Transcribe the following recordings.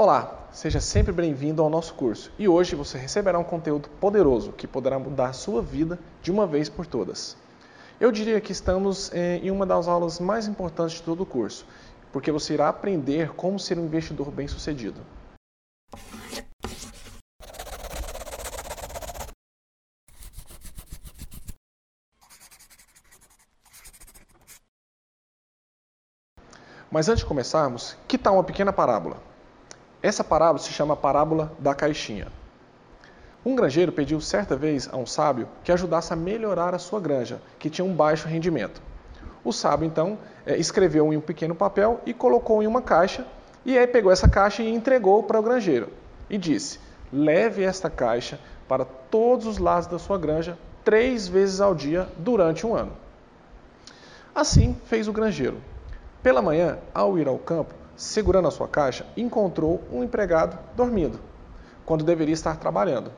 Olá, seja sempre bem-vindo ao nosso curso e hoje você receberá um conteúdo poderoso que poderá mudar a sua vida de uma vez por todas. Eu diria que estamos eh, em uma das aulas mais importantes de todo o curso, porque você irá aprender como ser um investidor bem-sucedido. Mas antes de começarmos, que tal uma pequena parábola? Essa parábola se chama parábola da caixinha. Um granjeiro pediu certa vez a um sábio que ajudasse a melhorar a sua granja, que tinha um baixo rendimento. O sábio então é, escreveu em um pequeno papel e colocou em uma caixa, e aí pegou essa caixa e entregou para o granjeiro e disse: Leve esta caixa para todos os lados da sua granja três vezes ao dia durante um ano. Assim fez o granjeiro. Pela manhã, ao ir ao campo, segurando a sua caixa, encontrou um empregado dormindo, quando deveria estar trabalhando.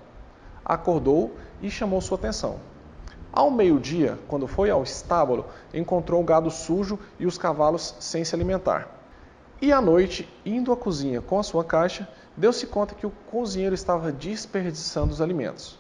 Acordou e chamou sua atenção. Ao meio-dia, quando foi ao estábulo, encontrou o gado sujo e os cavalos sem se alimentar. E à noite, indo à cozinha com a sua caixa, deu-se conta que o cozinheiro estava desperdiçando os alimentos.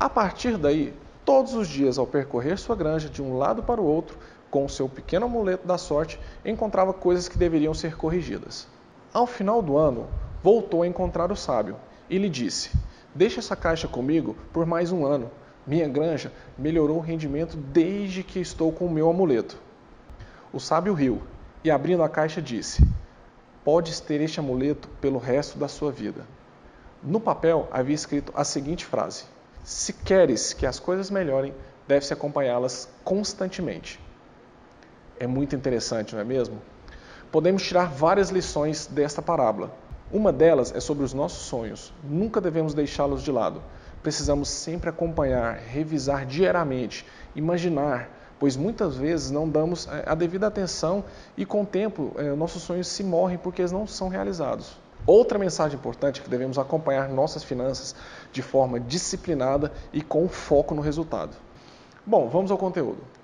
A partir daí, todos os dias, ao percorrer sua granja de um lado para o outro, com seu pequeno amuleto da sorte, encontrava coisas que deveriam ser corrigidas. Ao final do ano, voltou a encontrar o sábio e lhe disse: Deixe essa caixa comigo por mais um ano. Minha granja melhorou o rendimento desde que estou com o meu amuleto. O sábio riu e, abrindo a caixa, disse: Podes ter este amuleto pelo resto da sua vida. No papel havia escrito a seguinte frase: Se queres que as coisas melhorem, deve-se acompanhá-las constantemente é muito interessante, não é mesmo? Podemos tirar várias lições desta parábola. Uma delas é sobre os nossos sonhos. Nunca devemos deixá-los de lado. Precisamos sempre acompanhar, revisar diariamente, imaginar, pois muitas vezes não damos é, a devida atenção e com o tempo é, nossos sonhos se morrem porque eles não são realizados. Outra mensagem importante é que devemos acompanhar nossas finanças de forma disciplinada e com foco no resultado. Bom, vamos ao conteúdo.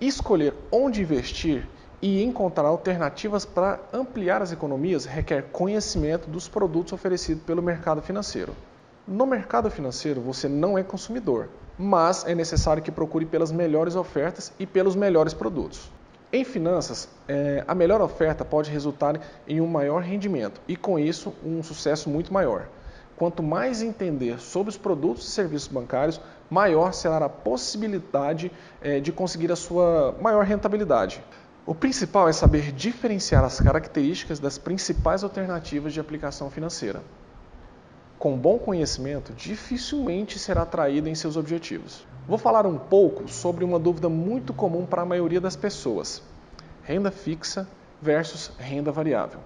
Escolher onde investir e encontrar alternativas para ampliar as economias requer conhecimento dos produtos oferecidos pelo mercado financeiro. No mercado financeiro, você não é consumidor, mas é necessário que procure pelas melhores ofertas e pelos melhores produtos. Em finanças, é, a melhor oferta pode resultar em um maior rendimento e, com isso, um sucesso muito maior. Quanto mais entender sobre os produtos e serviços bancários, maior será a possibilidade é, de conseguir a sua maior rentabilidade. O principal é saber diferenciar as características das principais alternativas de aplicação financeira. Com bom conhecimento, dificilmente será atraído em seus objetivos. Vou falar um pouco sobre uma dúvida muito comum para a maioria das pessoas: renda fixa versus renda variável.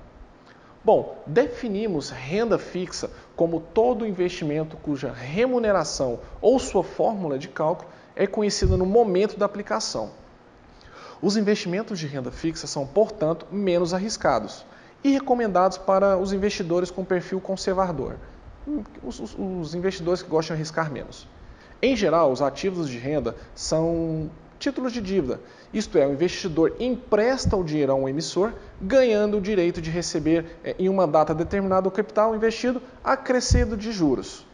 Bom, definimos renda fixa como todo investimento cuja remuneração ou sua fórmula de cálculo é conhecida no momento da aplicação. Os investimentos de renda fixa são, portanto, menos arriscados e recomendados para os investidores com perfil conservador, os, os, os investidores que gostam de arriscar menos. Em geral, os ativos de renda são títulos de dívida. Isto é, o investidor empresta o dinheiro a um emissor, ganhando o direito de receber é, em uma data determinada o capital investido acrescido de juros.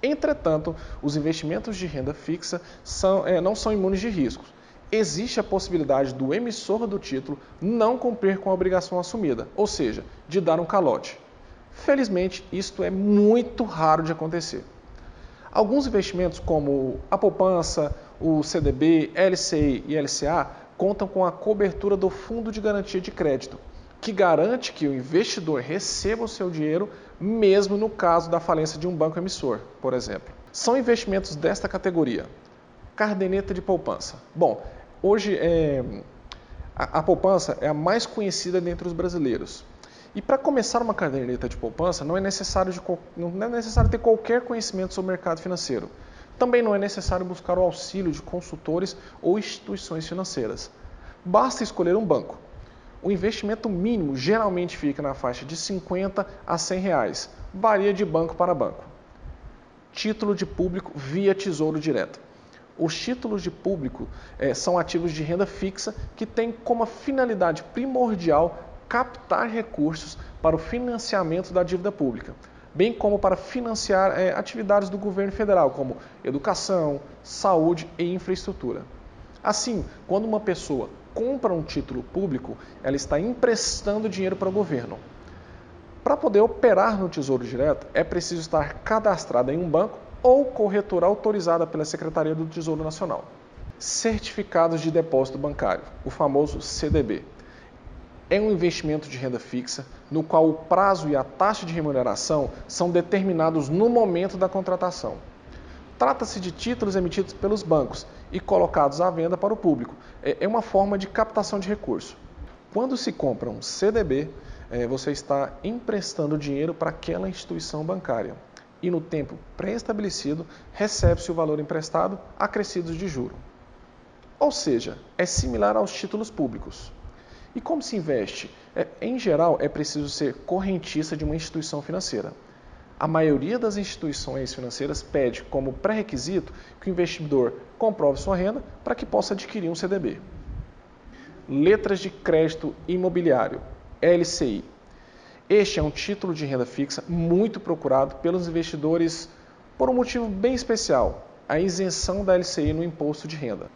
Entretanto, os investimentos de renda fixa são, é, não são imunes de riscos. Existe a possibilidade do emissor do título não cumprir com a obrigação assumida, ou seja, de dar um calote. Felizmente, isto é muito raro de acontecer. Alguns investimentos, como a poupança, o CDB, LCI e LCA, contam com a cobertura do Fundo de Garantia de Crédito, que garante que o investidor receba o seu dinheiro mesmo no caso da falência de um banco emissor, por exemplo. São investimentos desta categoria. Cardeneta de poupança. Bom, hoje é, a, a poupança é a mais conhecida dentre os brasileiros. E para começar uma caderneta de poupança, não é, necessário de, não é necessário ter qualquer conhecimento sobre o mercado financeiro. Também não é necessário buscar o auxílio de consultores ou instituições financeiras. Basta escolher um banco. O investimento mínimo geralmente fica na faixa de 50 a 100 reais, varia de banco para banco. Título de público via Tesouro Direto. Os títulos de público eh, são ativos de renda fixa que têm como finalidade primordial captar recursos para o financiamento da dívida pública, bem como para financiar é, atividades do governo federal, como educação, saúde e infraestrutura. Assim, quando uma pessoa compra um título público, ela está emprestando dinheiro para o governo. Para poder operar no Tesouro Direto, é preciso estar cadastrada em um banco ou corretora autorizada pela Secretaria do Tesouro Nacional. Certificados de depósito bancário, o famoso CDB. É um investimento de renda fixa no qual o prazo e a taxa de remuneração são determinados no momento da contratação. Trata-se de títulos emitidos pelos bancos e colocados à venda para o público. É, é uma forma de captação de recurso. Quando se compra um CDB, é, você está emprestando dinheiro para aquela instituição bancária e no tempo pré-estabelecido recebe-se o valor emprestado acrescidos de juro. Ou seja, é similar aos títulos públicos. E como se investe? É, em geral, é preciso ser correntista de uma instituição financeira. A maioria das instituições financeiras pede como pré-requisito que o investidor comprove sua renda para que possa adquirir um CDB. Letras de crédito imobiliário, LCI. Este é um título de renda fixa muito procurado pelos investidores por um motivo bem especial: a isenção da LCI no imposto de renda.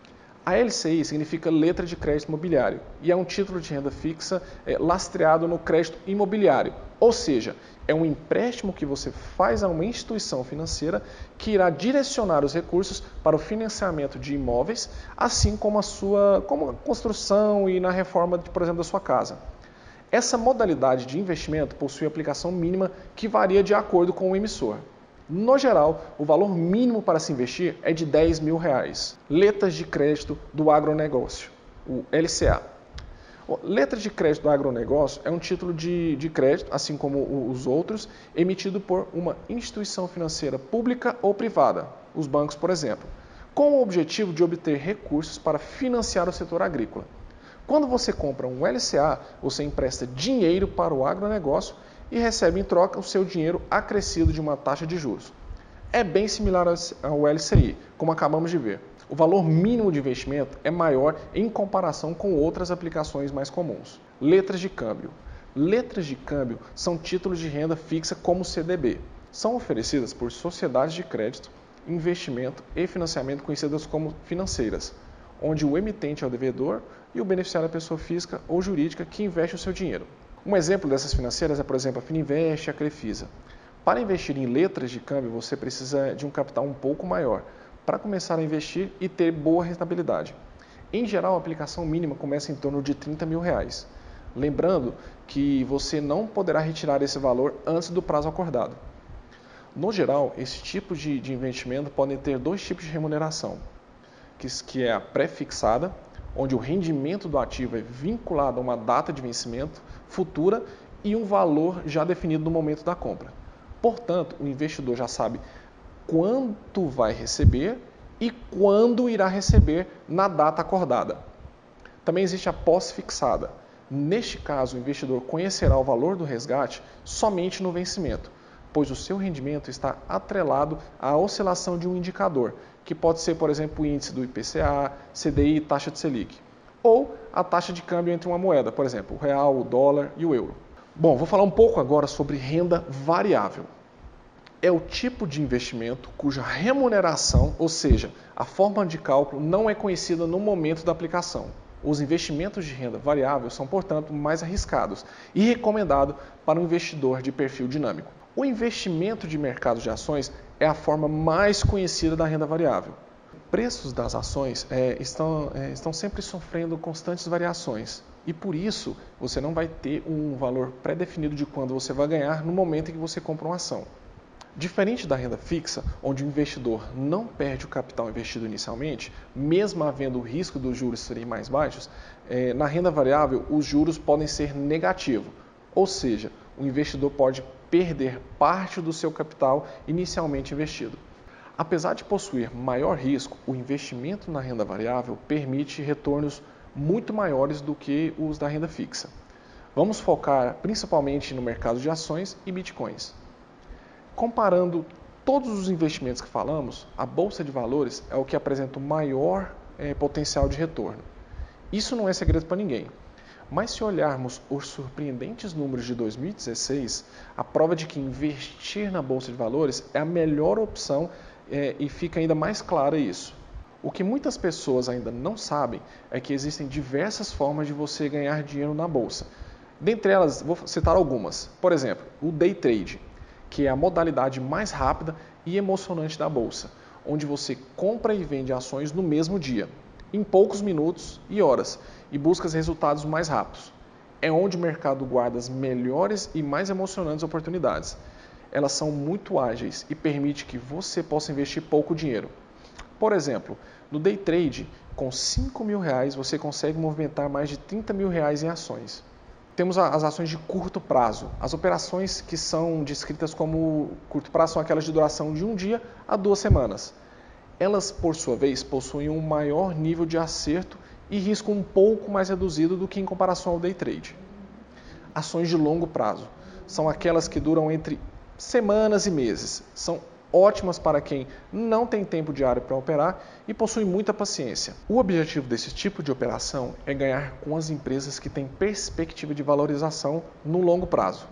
A LCI significa letra de crédito imobiliário e é um título de renda fixa é, lastreado no crédito imobiliário, ou seja, é um empréstimo que você faz a uma instituição financeira que irá direcionar os recursos para o financiamento de imóveis, assim como a sua como a construção e na reforma, por exemplo, da sua casa. Essa modalidade de investimento possui aplicação mínima que varia de acordo com o emissor. No geral, o valor mínimo para se investir é de 10 mil reais. Letras de crédito do agronegócio, o LCA. Letra de crédito do agronegócio é um título de, de crédito, assim como os outros, emitido por uma instituição financeira pública ou privada, os bancos, por exemplo, com o objetivo de obter recursos para financiar o setor agrícola. Quando você compra um LCA, você empresta dinheiro para o agronegócio e recebe em troca o seu dinheiro acrescido de uma taxa de juros. É bem similar ao LCI, como acabamos de ver. O valor mínimo de investimento é maior em comparação com outras aplicações mais comuns. Letras de câmbio. Letras de câmbio são títulos de renda fixa como CDB. São oferecidas por sociedades de crédito, investimento e financiamento conhecidas como financeiras, onde o emitente é o devedor e o beneficiário é a pessoa física ou jurídica que investe o seu dinheiro. Um exemplo dessas financeiras é, por exemplo, a Fininvest e a Crefisa. Para investir em letras de câmbio, você precisa de um capital um pouco maior para começar a investir e ter boa rentabilidade. Em geral, a aplicação mínima começa em torno de 30 mil reais. Lembrando que você não poderá retirar esse valor antes do prazo acordado. No geral, esse tipo de, de investimento podem ter dois tipos de remuneração, que, que é a pré-fixada onde o rendimento do ativo é vinculado a uma data de vencimento futura e um valor já definido no momento da compra. Portanto, o investidor já sabe quanto vai receber e quando irá receber na data acordada. Também existe a pós-fixada. Neste caso, o investidor conhecerá o valor do resgate somente no vencimento, pois o seu rendimento está atrelado à oscilação de um indicador, que pode ser, por exemplo, o índice do IPCA, CDI taxa de Selic, ou a taxa de câmbio entre uma moeda, por exemplo, o real, o dólar e o euro. Bom, vou falar um pouco agora sobre renda variável. É o tipo de investimento cuja remuneração, ou seja, a forma de cálculo, não é conhecida no momento da aplicação. Os investimentos de renda variável são, portanto, mais arriscados e recomendado para um investidor de perfil dinâmico. O investimento de mercado de ações é a forma mais conhecida da renda variável. Preços das ações é, estão, é, estão sempre sofrendo constantes variações e por isso você não vai ter um valor pré-definido de quando você vai ganhar no momento em que você compra uma ação. Diferente da renda fixa, onde o investidor não perde o capital investido inicialmente, mesmo havendo o risco dos juros serem mais baixos, é, na renda variável os juros podem ser negativos, ou seja, o investidor pode perder parte do seu capital inicialmente investido. Apesar de possuir maior risco, o investimento na renda variável permite retornos muito maiores do que os da renda fixa. Vamos focar principalmente no mercado de ações e bitcoins. Comparando todos os investimentos que falamos, a bolsa de valores é o que apresenta o maior é, potencial de retorno. Isso não é segredo para ninguém. Mas se olharmos os surpreendentes números de 2016, a prova de que investir na bolsa de valores é a melhor opção é, e fica ainda mais claro isso. O que muitas pessoas ainda não sabem é que existem diversas formas de você ganhar dinheiro na bolsa. Dentre elas, vou citar algumas. Por exemplo, o day trade, que é a modalidade mais rápida e emocionante da bolsa, onde você compra e vende ações no mesmo dia, em poucos minutos e horas, e busca resultados mais rápidos. É onde o mercado guarda as melhores e mais emocionantes oportunidades. Elas são muito ágeis e permite que você possa investir pouco dinheiro. Por exemplo, no day trade, com 5 mil reais você consegue movimentar mais de 30 mil reais em ações. Temos as ações de curto prazo. As operações que são descritas como curto prazo são aquelas de duração de um dia a duas semanas. Elas, por sua vez, possuem um maior nível de acerto e risco um pouco mais reduzido do que em comparação ao day trade. Ações de longo prazo são aquelas que duram entre semanas e meses. São ótimas para quem não tem tempo diário para operar e possui muita paciência. O objetivo desse tipo de operação é ganhar com as empresas que têm perspectiva de valorização no longo prazo.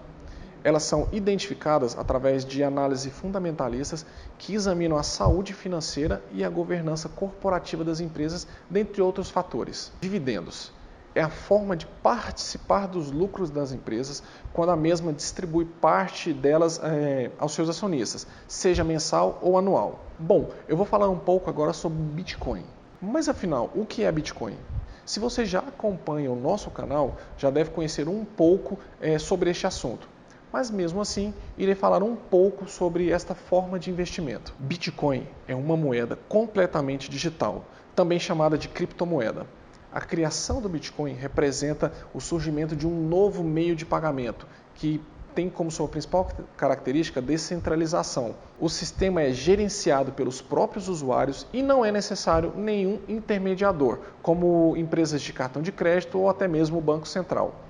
Elas são identificadas através de análises fundamentalistas que examinam a saúde financeira e a governança corporativa das empresas, dentre outros fatores. Dividendos é a forma de participar dos lucros das empresas quando a mesma distribui parte delas é, aos seus acionistas, seja mensal ou anual. Bom, eu vou falar um pouco agora sobre Bitcoin. Mas afinal, o que é Bitcoin? Se você já acompanha o nosso canal, já deve conhecer um pouco é, sobre este assunto. Mas mesmo assim, irei falar um pouco sobre esta forma de investimento. Bitcoin é uma moeda completamente digital, também chamada de criptomoeda. A criação do Bitcoin representa o surgimento de um novo meio de pagamento que tem como sua principal característica descentralização. O sistema é gerenciado pelos próprios usuários e não é necessário nenhum intermediador, como empresas de cartão de crédito ou até mesmo o Banco Central.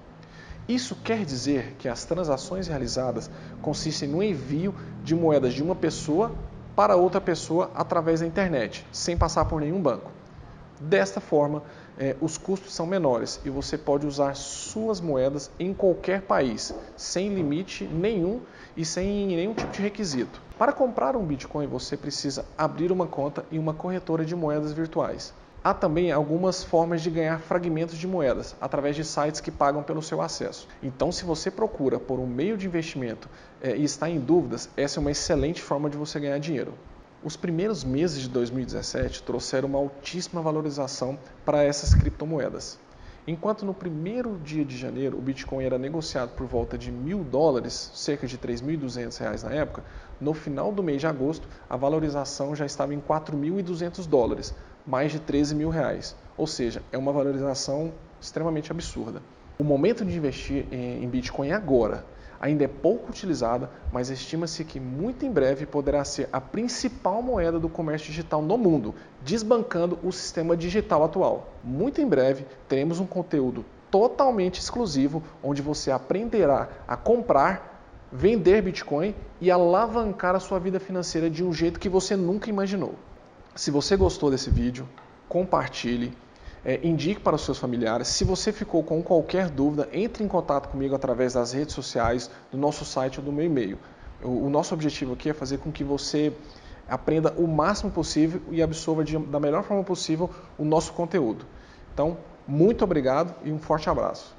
Isso quer dizer que as transações realizadas consistem no envio de moedas de uma pessoa para outra pessoa através da internet, sem passar por nenhum banco. Desta forma, é, os custos são menores e você pode usar suas moedas em qualquer país, sem limite nenhum e sem nenhum tipo de requisito. Para comprar um Bitcoin, você precisa abrir uma conta em uma corretora de moedas virtuais. Há também algumas formas de ganhar fragmentos de moedas através de sites que pagam pelo seu acesso. Então, se você procura por um meio de investimento é, e está em dúvidas, essa é uma excelente forma de você ganhar dinheiro. Os primeiros meses de 2017 trouxeram uma altíssima valorização para essas criptomoedas. Enquanto no primeiro dia de janeiro o Bitcoin era negociado por volta de mil dólares, cerca de 3.200 reais na época, no final do mês de agosto a valorização já estava em 4.200 dólares, mais de 13 mil reais. Ou seja, é uma valorização extremamente absurda. O momento de investir em Bitcoin é agora ainda é pouco utilizada, mas estima-se que muito em breve poderá ser a principal moeda do comércio digital no mundo, desbancando o sistema digital atual. Muito em breve teremos um conteúdo totalmente exclusivo onde você aprenderá a comprar, vender Bitcoin e alavancar a sua vida financeira de um jeito que você nunca imaginou. Se você gostou desse vídeo, compartilhe é, indique para os seus familiares. Se você ficou com qualquer dúvida, entre em contato comigo através das redes sociais, do nosso site ou do meu e-mail. O, o nosso objetivo aqui é fazer com que você aprenda o máximo possível e absorva de, da melhor forma possível o nosso conteúdo. Então, muito obrigado e um forte abraço.